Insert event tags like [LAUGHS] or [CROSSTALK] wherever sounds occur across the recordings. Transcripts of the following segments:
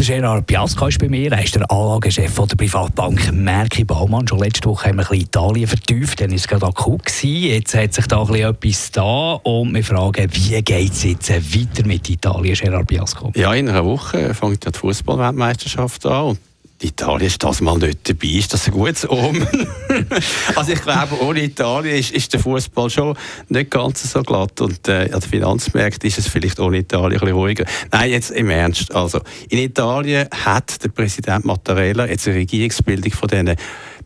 der Gerard Piasco ist bei mir. Er ist der Anlagechef der Privatbank Merki Baumann. Schon letzte Woche haben wir ein bisschen Italien vertieft. Dann war es gerade akut. Jetzt hat sich da ein bisschen etwas da. Und wir fragen, wie geht es jetzt weiter mit Italien, Gerard Piasco? Ja, in einer Woche fängt ja die Fußballweltmeisterschaft an. Und Italien ist das mal nicht dabei. Ist das ein gutes Omen? [LAUGHS] also ich glaube, ohne Italien ist, ist der Fußball schon nicht ganz so glatt und äh, an den Finanzmärkten ist es vielleicht ohne Italien ein bisschen ruhiger. Nein, jetzt im Ernst. Also in Italien hat der Präsident Mattarella jetzt eine Regierungsbildung von diesen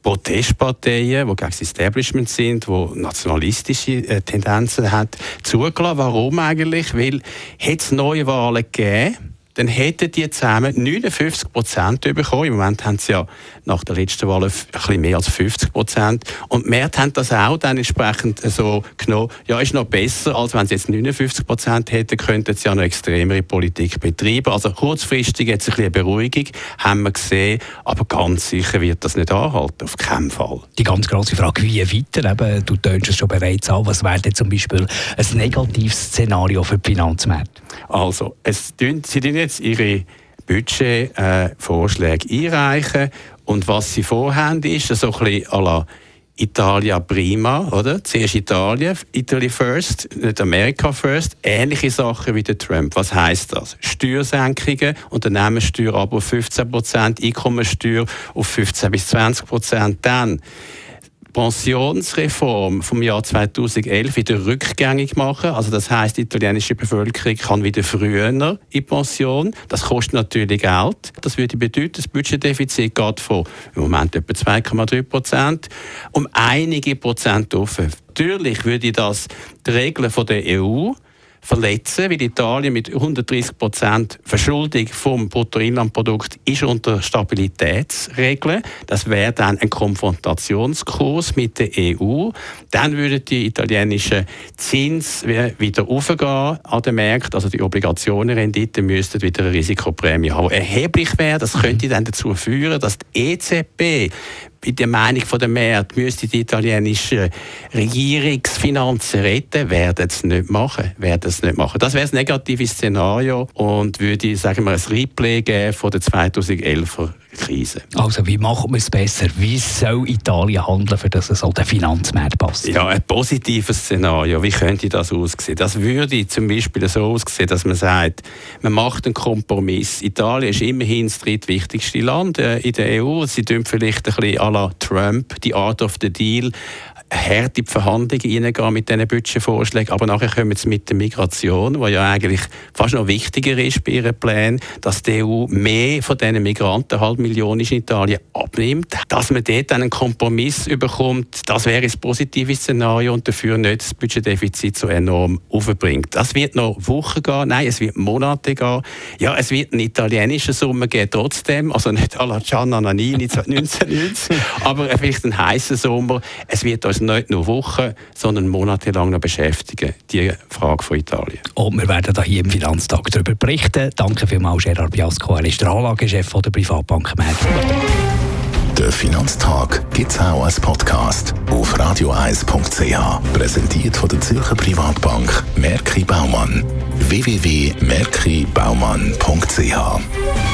Protestparteien, die gegen das Establishment sind, die nationalistische äh, Tendenzen haben, zugelassen. Warum eigentlich? Weil es neue Wahlen gegeben dann hätten die zusammen 59 Prozent bekommen. Im Moment haben sie ja nach der letzten Wahl ein bisschen mehr als 50 Prozent. Und mehr haben das auch dann entsprechend so genommen, ja, ist noch besser, als wenn sie jetzt 59 Prozent hätten, könnten sie ja noch extremere Politik betreiben. Also kurzfristig jetzt ein bisschen Beruhigung, haben wir gesehen, aber ganz sicher wird das nicht anhalten, auf keinen Fall. Die ganz grosse Frage, wie weiter? Eben, du tönst es schon bereits an, was wäre denn zum Beispiel ein negatives Szenario für die Finanzmärkte? Also, es, sie jetzt ihre Budgetvorschläge äh, einreichen und was sie vorhaben ist, so ein à la Italia prima, oder? Zuerst Italien, Italy first, nicht Amerika first. Ähnliche Sachen wie der Trump. Was heißt das? Steuersenkungen, Unternehmenssteuer ab auf 15 Prozent, Einkommensteuer auf 15 bis 20 Prozent. Dann Pensionsreform vom Jahr 2011 wieder rückgängig machen. Also das heißt, die italienische Bevölkerung kann wieder früher in Pension. Das kostet natürlich Geld. Das würde bedeuten, das Budgetdefizit geht von im Moment etwa 2,3 Prozent um einige Prozent auf. Natürlich würde das die Regeln der EU verletzen, weil Italien mit 130 Prozent Verschuldung vom Bruttoinlandprodukt ist unter Stabilitätsregeln. Das wäre dann ein Konfrontationskurs mit der EU. Dann würden die italienischen Zins wieder aufgehen an den Märkten, also die Obligationenrendite müssten wieder eine Risikoprämie haben, erheblich wäre. Das könnte dann dazu führen, dass die EZB in der Meinung der Mehrheit müsste die italienische Regierungsfinanzen retten, werden es nicht machen. Werden es nicht machen. Das wäre das negative Szenario und würde, sagen wir, ein Replay geben von der 2011er Krise. Also wie machen wir es besser? Wie soll Italien handeln, für dass es an den Finanzmarkt passt? Ja, ein positives Szenario. Wie könnte das aussehen? Das würde zum Beispiel so aussehen, dass man sagt, man macht einen Kompromiss. Italien ist immerhin das drittwichtigste Land äh, in der EU. Sie tun vielleicht ein bisschen à la Trump, die Art of the Deal, hart in die Verhandlungen reingehen mit diesen Budgetvorschlägen, aber nachher kommen sie mit der Migration, die ja eigentlich fast noch wichtiger ist bei ihren Plänen, dass die EU mehr von diesen Migranten, halb Million in Italien, abnimmt. Dass man dort einen Kompromiss überkommt, das wäre das positive Szenario und dafür nicht das Budgetdefizit so enorm aufbringt. Das wird noch Wochen gehen, nein, es wird Monate gehen. Ja, es wird eine italienische Summe geben trotzdem, also nicht alla Gianna Nannini 1990, aber vielleicht ein heißer Sommer. Es wird uns nicht nur Wochen, sondern monatelang noch beschäftigen, die Frage von Italien. Und wir werden da hier im Finanztag darüber berichten. Danke vielmals, Gerard Biasco. Er ist der Anlagechef der Privatbank Merck. Der Finanztag gibt es auch als Podcast auf radioeis.ch. Präsentiert von der Zürcher Privatbank Merki Baumann. www.merkibaumann.ch